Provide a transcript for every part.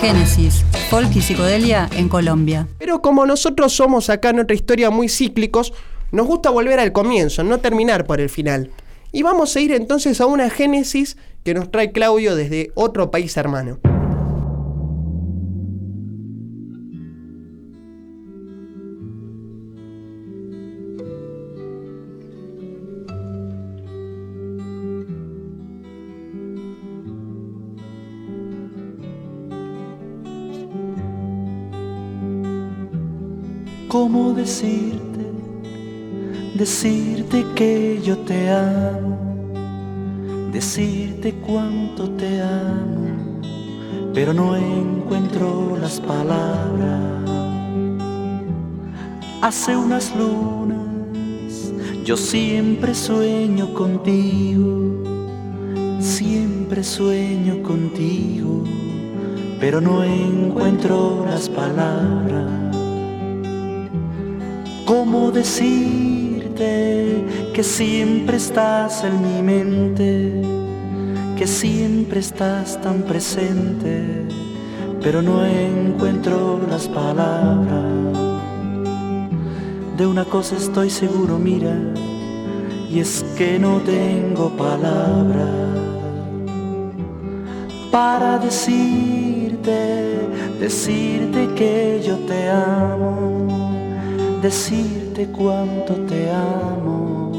Génesis, folk y psicodelia en Colombia. Pero como nosotros somos acá en otra historia muy cíclicos, nos gusta volver al comienzo, no terminar por el final. Y vamos a ir entonces a una génesis que nos trae Claudio desde otro país hermano. Decirte, decirte que yo te amo, decirte cuánto te amo, pero no encuentro las palabras. Hace unas lunas yo siempre sueño contigo, siempre sueño contigo, pero no encuentro las palabras. ¿Cómo decirte que siempre estás en mi mente? Que siempre estás tan presente, pero no encuentro las palabras. De una cosa estoy seguro, mira, y es que no tengo palabras para decirte, decirte que yo te amo decirte cuánto te amo,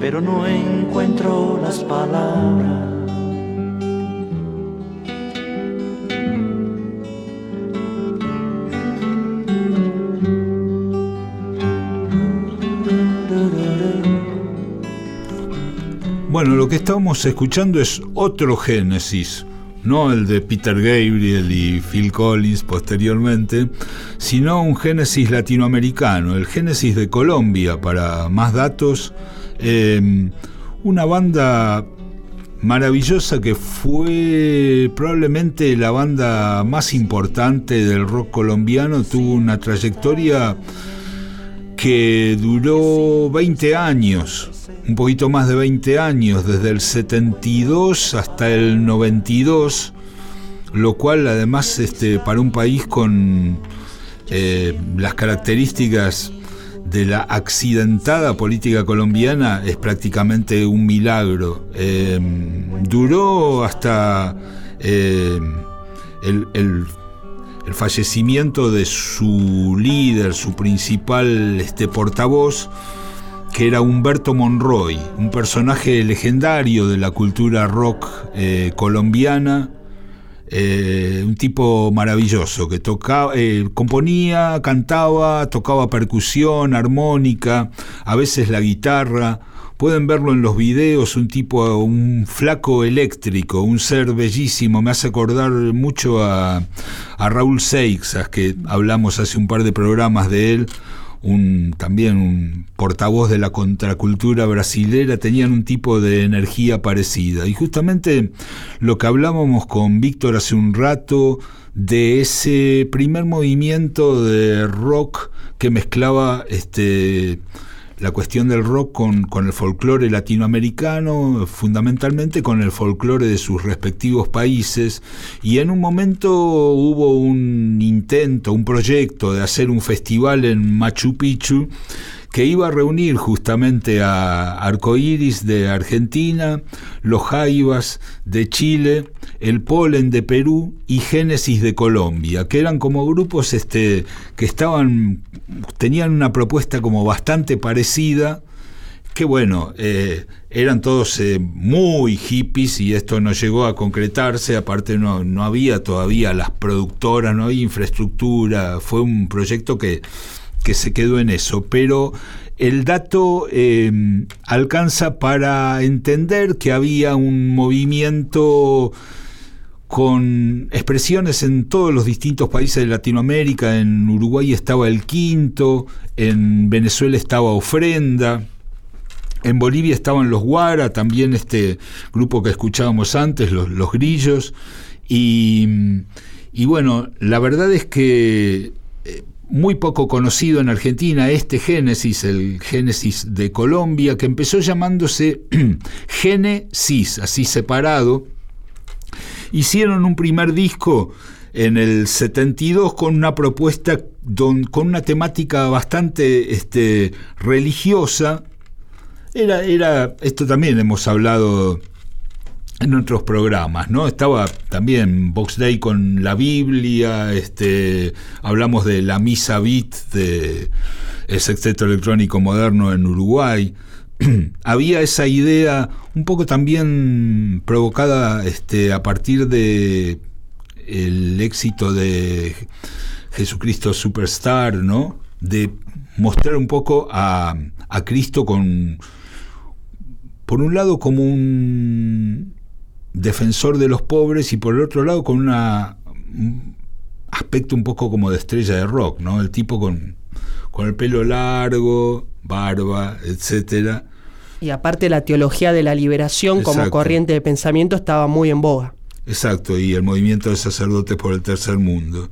pero no encuentro las palabras. Bueno, lo que estamos escuchando es otro Génesis, no el de Peter Gabriel y Phil Collins posteriormente, sino un génesis latinoamericano, el génesis de Colombia, para más datos, em, una banda maravillosa que fue probablemente la banda más importante del rock colombiano, tuvo una trayectoria que duró 20 años, un poquito más de 20 años, desde el 72 hasta el 92, lo cual además este, para un país con eh, las características de la accidentada política colombiana es prácticamente un milagro. Eh, duró hasta eh, el, el, fallecimiento de su líder, su principal este, portavoz, que era Humberto Monroy, un personaje legendario de la cultura rock eh, colombiana, eh, un tipo maravilloso que tocaba, eh, componía, cantaba, tocaba percusión, armónica, a veces la guitarra. Pueden verlo en los videos, un tipo, un flaco eléctrico, un ser bellísimo. Me hace acordar mucho a, a Raúl Seixas, que hablamos hace un par de programas de él un, también un portavoz de la contracultura brasilera, tenían un tipo de energía parecida. Y justamente lo que hablábamos con Víctor hace un rato de ese primer movimiento de rock que mezclaba este la cuestión del rock con, con el folclore latinoamericano, fundamentalmente con el folclore de sus respectivos países, y en un momento hubo un intento, un proyecto de hacer un festival en Machu Picchu, que iba a reunir justamente a Arcoiris de Argentina, los Jaivas de Chile, el Polen de Perú y Génesis de Colombia, que eran como grupos este, que estaban, tenían una propuesta como bastante parecida, que bueno, eh, eran todos eh, muy hippies y esto no llegó a concretarse, aparte no, no había todavía las productoras, no había infraestructura, fue un proyecto que que se quedó en eso, pero el dato em, alcanza para entender que había un movimiento con expresiones en todos los distintos países de Latinoamérica, en Uruguay estaba el quinto, en Venezuela estaba Ofrenda, en Bolivia estaban los Guara, también este grupo que escuchábamos antes, los, los Grillos, y, y bueno, la verdad es que muy poco conocido en Argentina, este Génesis, el Génesis de Colombia, que empezó llamándose Génesis, así separado, hicieron un primer disco en el 72 con una propuesta con una temática bastante este, religiosa. Era, era, esto también hemos hablado en otros programas, ¿no? Estaba también Box Day con la Biblia, este, hablamos de la misa beat de el sexteto electrónico moderno en Uruguay. Había esa idea un poco también provocada este, a partir de el éxito de Jesucristo Superstar, ¿no? De mostrar un poco a, a Cristo con, por un lado, como un defensor de los pobres y por el otro lado con una, un aspecto un poco como de estrella de rock, ¿no? El tipo con, con el pelo largo, barba, etcétera. Y aparte la teología de la liberación como corriente de pensamiento estaba muy en boga. Exacto, y el movimiento de sacerdotes por el tercer mundo.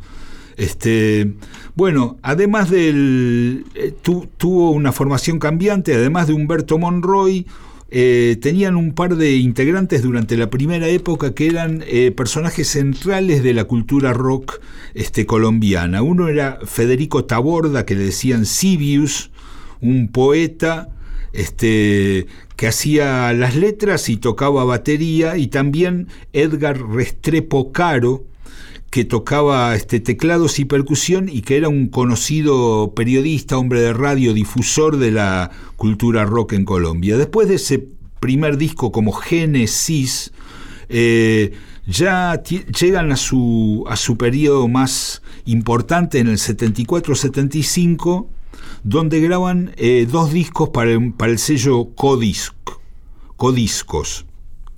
Este, bueno, además del. Eh, tuvo una formación cambiante, además de Humberto Monroy, eh, tenían un par de integrantes durante la primera época que eran eh, personajes centrales de la cultura rock este, colombiana. Uno era Federico Taborda, que le decían Sibius, un poeta este, que hacía las letras y tocaba batería, y también Edgar Restrepo Caro, que tocaba este, teclados y percusión y que era un conocido periodista, hombre de radio, difusor de la cultura rock en Colombia. Después de ese primer disco como Génesis, eh, ya llegan a su, a su periodo más importante en el 74-75, donde graban eh, dos discos para el, sello Codisc, Codiscos,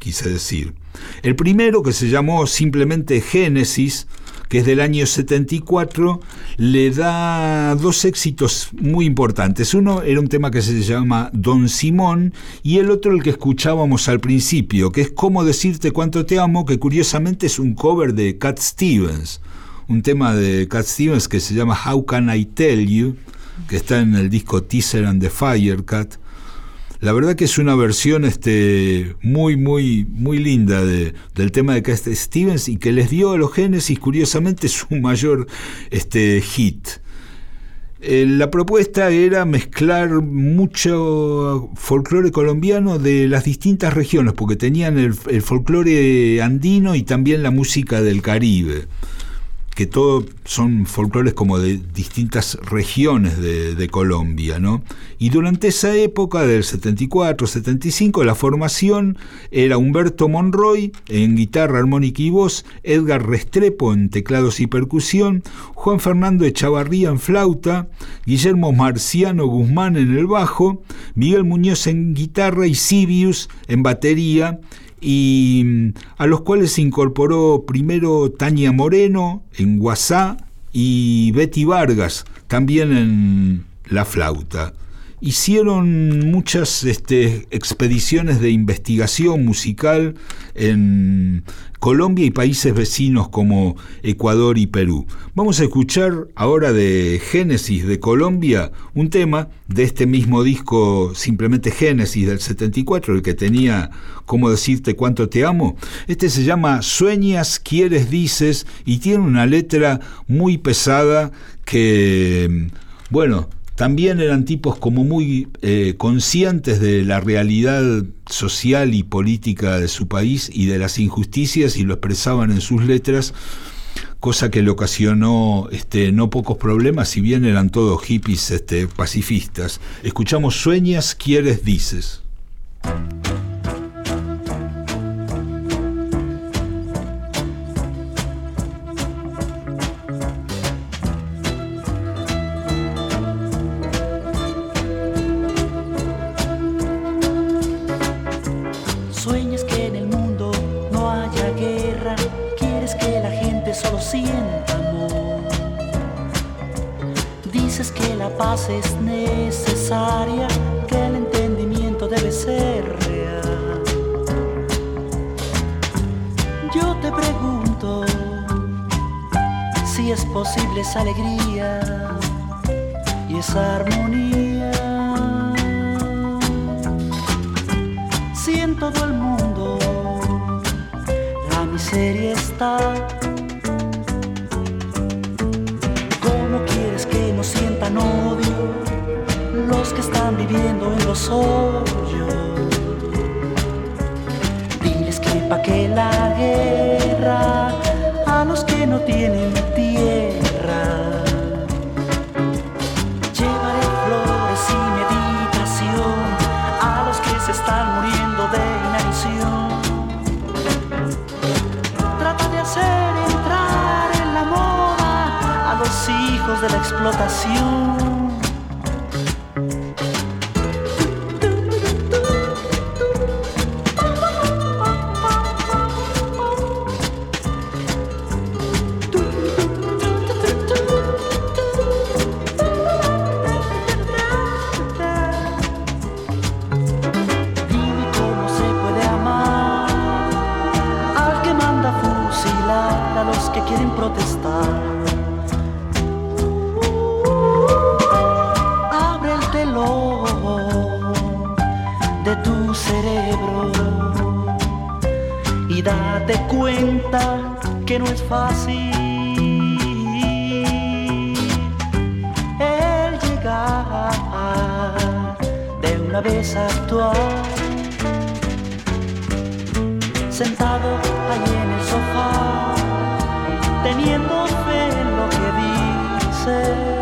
quise decir. El primero, que se llamó simplemente Génesis, que es del año 74, le da dos éxitos muy importantes. Uno era un tema que se llama Don Simón y el otro el que escuchábamos al principio, que es Cómo decirte cuánto te amo, que curiosamente es un cover de Cat Stevens, un tema de Cat Stevens que se llama How Can I Tell You, que está en el disco Teaser and the Firecat la verdad que es una versión este, muy, muy, muy linda de, del tema de Cat Stevens y que les dio a los Genesis, curiosamente, su mayor este, hit. Eh, la propuesta era mezclar mucho folclore colombiano de las distintas regiones, porque tenían el folclore andino y también la música del Caribe que todo son folclores como de distintas regiones de, Colombia, ¿no? Y durante esa época, del 74, 75, la formación era Humberto Monroy en guitarra, armónica y voz, Edgar Restrepo en teclados y percusión, Juan Fernando Echavarría en flauta, Guillermo Marciano Guzmán en el bajo, Miguel Muñoz en guitarra y Sibius en batería, y mm, a los cuales se incorporó primero Tania Moreno en Guasá y Betty Vargas también en la flauta. Hicieron muchas este, expediciones de investigación musical en Colombia y países vecinos como Ecuador y Perú. Vamos a escuchar ahora de Génesis de Colombia un tema de este mismo disco, simplemente Génesis del 74, el que tenía cómo decirte cuánto te amo. Este se llama Sueñas, quieres, dices y tiene una letra muy pesada que, bueno, también eran tipos como muy eh, conscientes de la realidad social y política de su país y de las injusticias y lo expresaban en sus letras, cosa que le ocasionó este, no pocos problemas, si bien eran todos hippies este, pacifistas. Escuchamos Sueñas, quieres, dices. Es posible esa alegría y esa armonía. Si en todo el mundo la miseria está. ¿Cómo quieres que no sientan odio los que están viviendo en los hoyos? Diles que pa' que la guerra tienen tierra. Llevaré flores y meditación a los que se están muriendo de inanición. Trata de hacer entrar en la moda a los hijos de la explotación. Y date cuenta que no es fácil el llegar de una vez a actuar sentado ahí en el sofá, teniendo fe en lo que dice.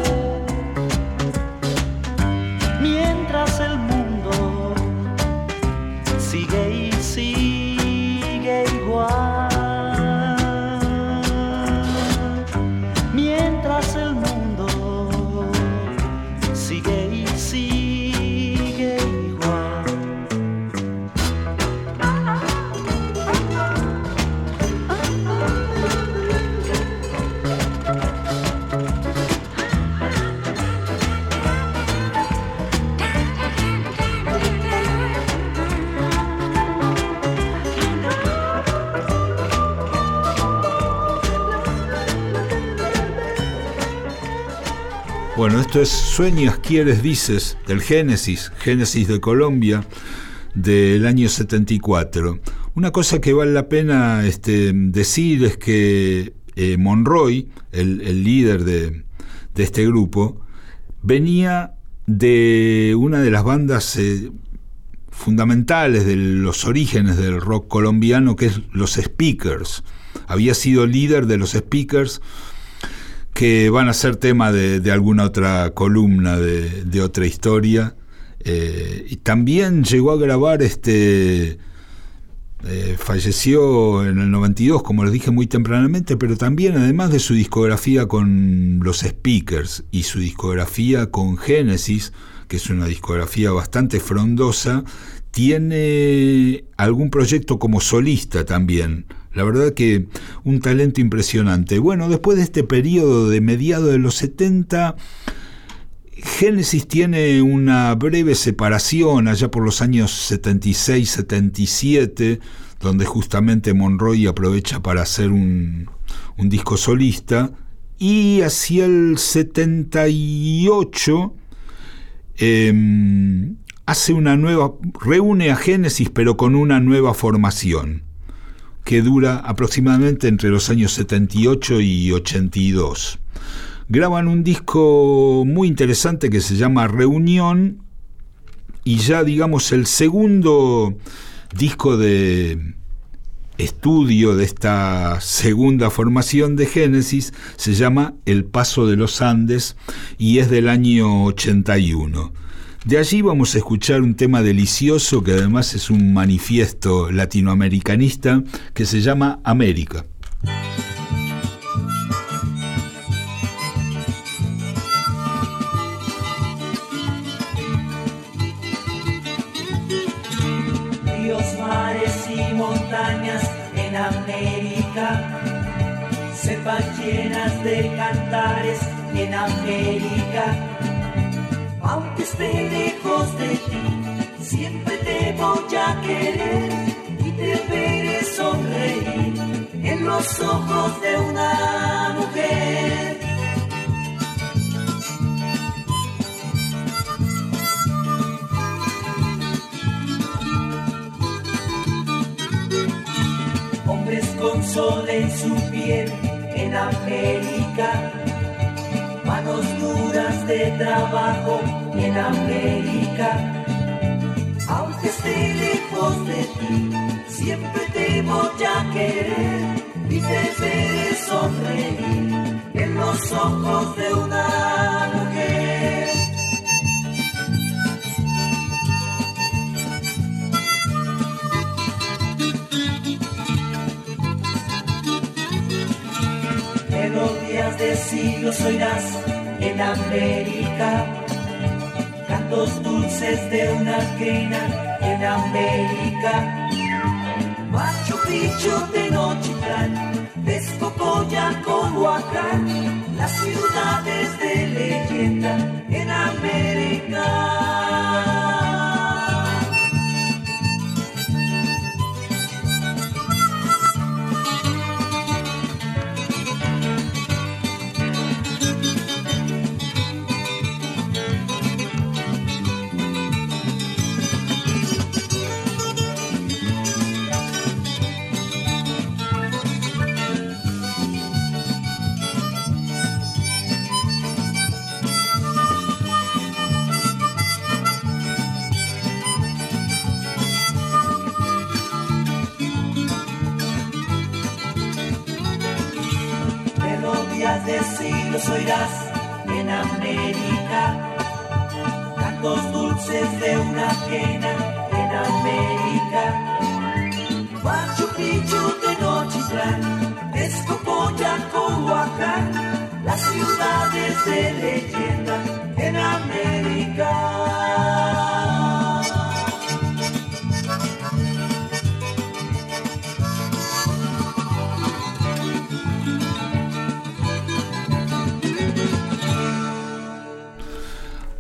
Bueno, esto es Sueñas, Quieres, Dices, del Génesis, Génesis de Colombia, del año 74. Una cosa que vale la pena este, decir es que eh, Monroy, el, líder de, de este grupo, venía de una de las bandas eh, fundamentales de los orígenes del rock colombiano, que es los Speakers. Había sido líder de los Speakers, que van a ser tema de, alguna otra columna, de, de otra historia. Eh, y también llegó a grabar este. eh, falleció en el 92, como les dije muy tempranamente, pero también, además de su discografía con los Speakers y su discografía con Genesis, que es una discografía bastante frondosa, tiene algún proyecto como solista también. La verdad que un talento impresionante. Bueno, después de este periodo de mediados de los 70, Génesis tiene una breve separación allá por los años 76-77, donde justamente Monroy aprovecha para hacer un, un disco solista, y hacia el 78 eh, hace una nueva, reúne a Génesis pero con una nueva formación que dura aproximadamente entre los años 78 y 82. Graban un disco muy interesante que se llama Reunión y ya digamos el segundo disco de estudio de esta segunda formación de Génesis se llama El Paso de los Andes y es del año 81. De allí vamos a escuchar un tema delicioso que además es un manifiesto latinoamericanista que se llama América. ríos, mares y montañas en América, cepas llenas de cantares en América. Aunque esté lejos de ti, siempre te voy a querer y te veré sonreír en los ojos de una mujer. hombres con sol en su piel en América. Manos duras de trabajo en América. Aunque esté lejos de ti, siempre te voy a querer y te veré sonreír en los ojos de una mujer. Melodías de siglos oirás en América, cantos dulces de una quena en América. Machu Picchu, Tenochtitlán, Texcoco, Coyoacán, las Melodías de siglos oirás en América, cantos dulces de una quena en América. Machu Picchu, Tenochtitlán, Texcoco, Coyoacán, las ciudades de leyenda en América.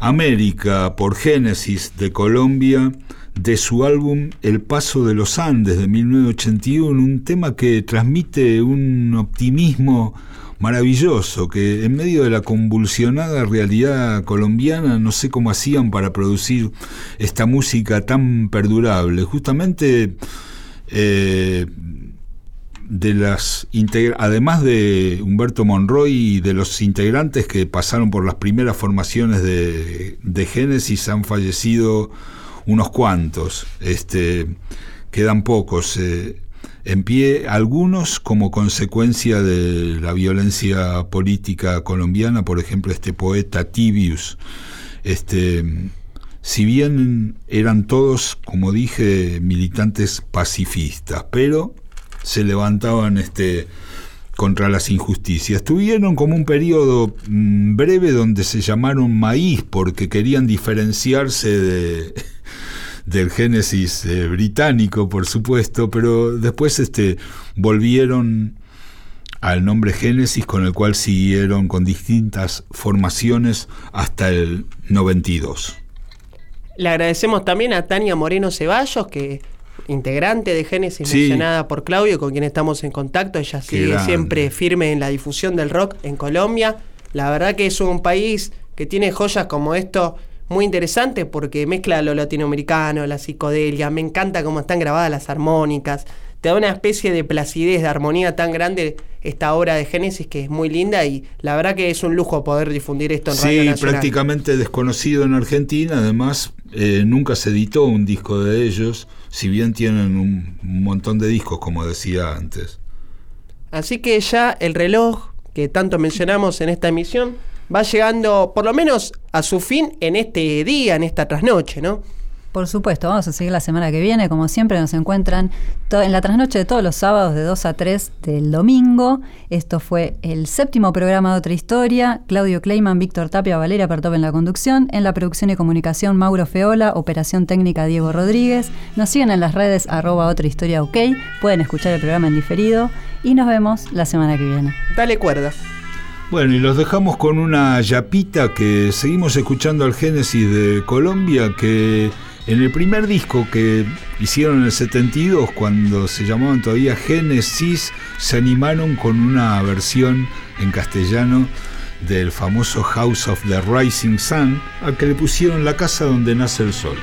América por Génesis de Colombia, de su álbum El Paso de los Andes de 1981, un tema que transmite un optimismo maravilloso, que en medio de la convulsionada realidad colombiana no sé cómo hacían para producir esta música tan perdurable. Justamente eh, de las además de Humberto Monroy y de los integrantes que pasaron por las primeras formaciones de, de Génesis han fallecido unos cuantos este quedan pocos eh, en pie algunos como consecuencia de la violencia política colombiana por ejemplo este poeta Tibius este si bien eran todos como dije militantes pacifistas pero se levantaban este contra las injusticias. Tuvieron como un periodo mm, breve donde se llamaron maíz porque querían diferenciarse de, del Génesis eh, británico, por supuesto, pero después este, volvieron al nombre Génesis con el cual siguieron con distintas formaciones hasta el 92. Le agradecemos también a Tania Moreno Ceballos, que integrante de Génesis Sí. mencionada por Claudio, con quien estamos en contacto. Ella sigue grande. siempre firme en la difusión del rock en Colombia. La verdad que es un país que tiene joyas como esto muy interesante porque mezcla lo latinoamericano, la psicodelia. Me encanta cómo están grabadas las armónicas. Te da una especie de placidez, de armonía tan grande esta obra de Génesis que es muy linda y la verdad que es un lujo poder difundir esto en Radio Sí, Nacional. prácticamente desconocido en Argentina. Además, eh, nunca se editó un disco de ellos, si bien tienen un montón de discos, como decía antes. Así que ya el reloj que tanto mencionamos en esta emisión va llegando por lo menos a su fin en este día, en esta trasnoche, ¿no? Por supuesto, vamos a seguir la semana que viene. Como siempre, nos encuentran en la trasnoche de todos los sábados de 2 a 3 del domingo. Esto fue el séptimo programa de Otra Historia. Claudio Kleiman, Víctor Tapia, Valeria Pertop en la conducción. En la producción y comunicación, Mauro Feola. Operación técnica, Diego Rodríguez. Nos siguen en las redes arroba Otra Historia OK. Pueden escuchar el programa en diferido. Y nos vemos la semana que viene. Dale cuerda. Bueno, y los dejamos con una yapita que seguimos escuchando al Génesis de Colombia, que en el primer disco que hicieron en el 72, cuando se llamaban todavía Génesis, se animaron con una versión en castellano del famoso House of the Rising Sun, al que le pusieron la casa donde nace el sol.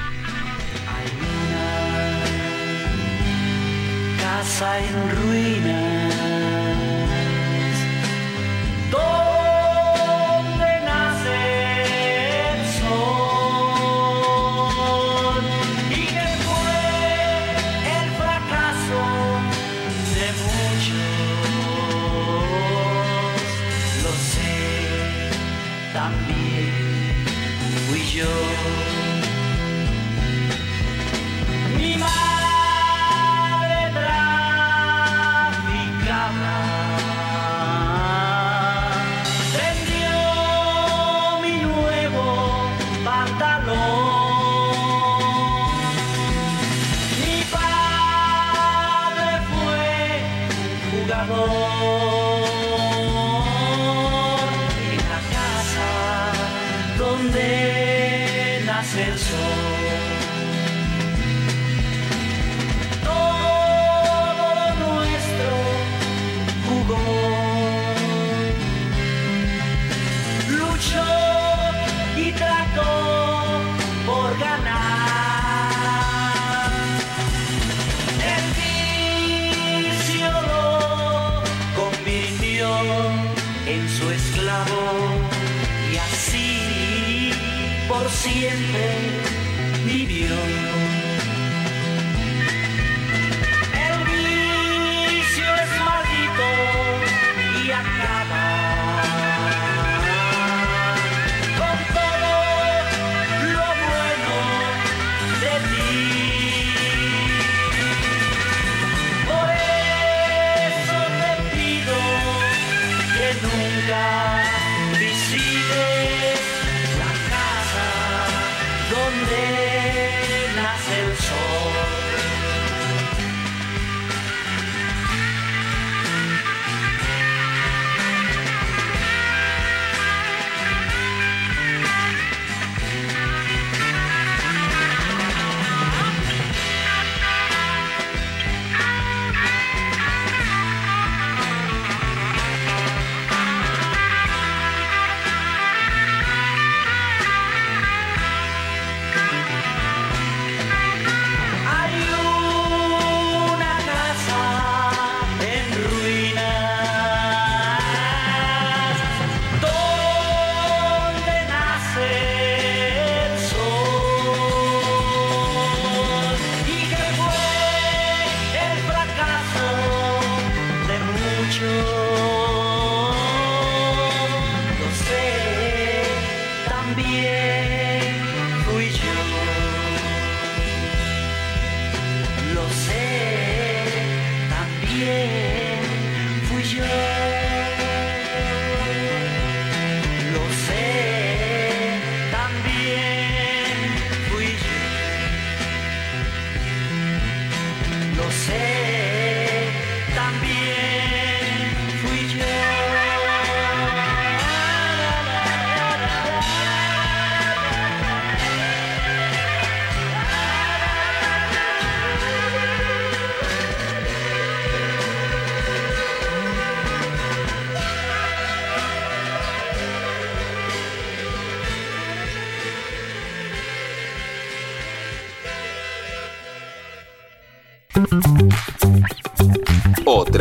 down.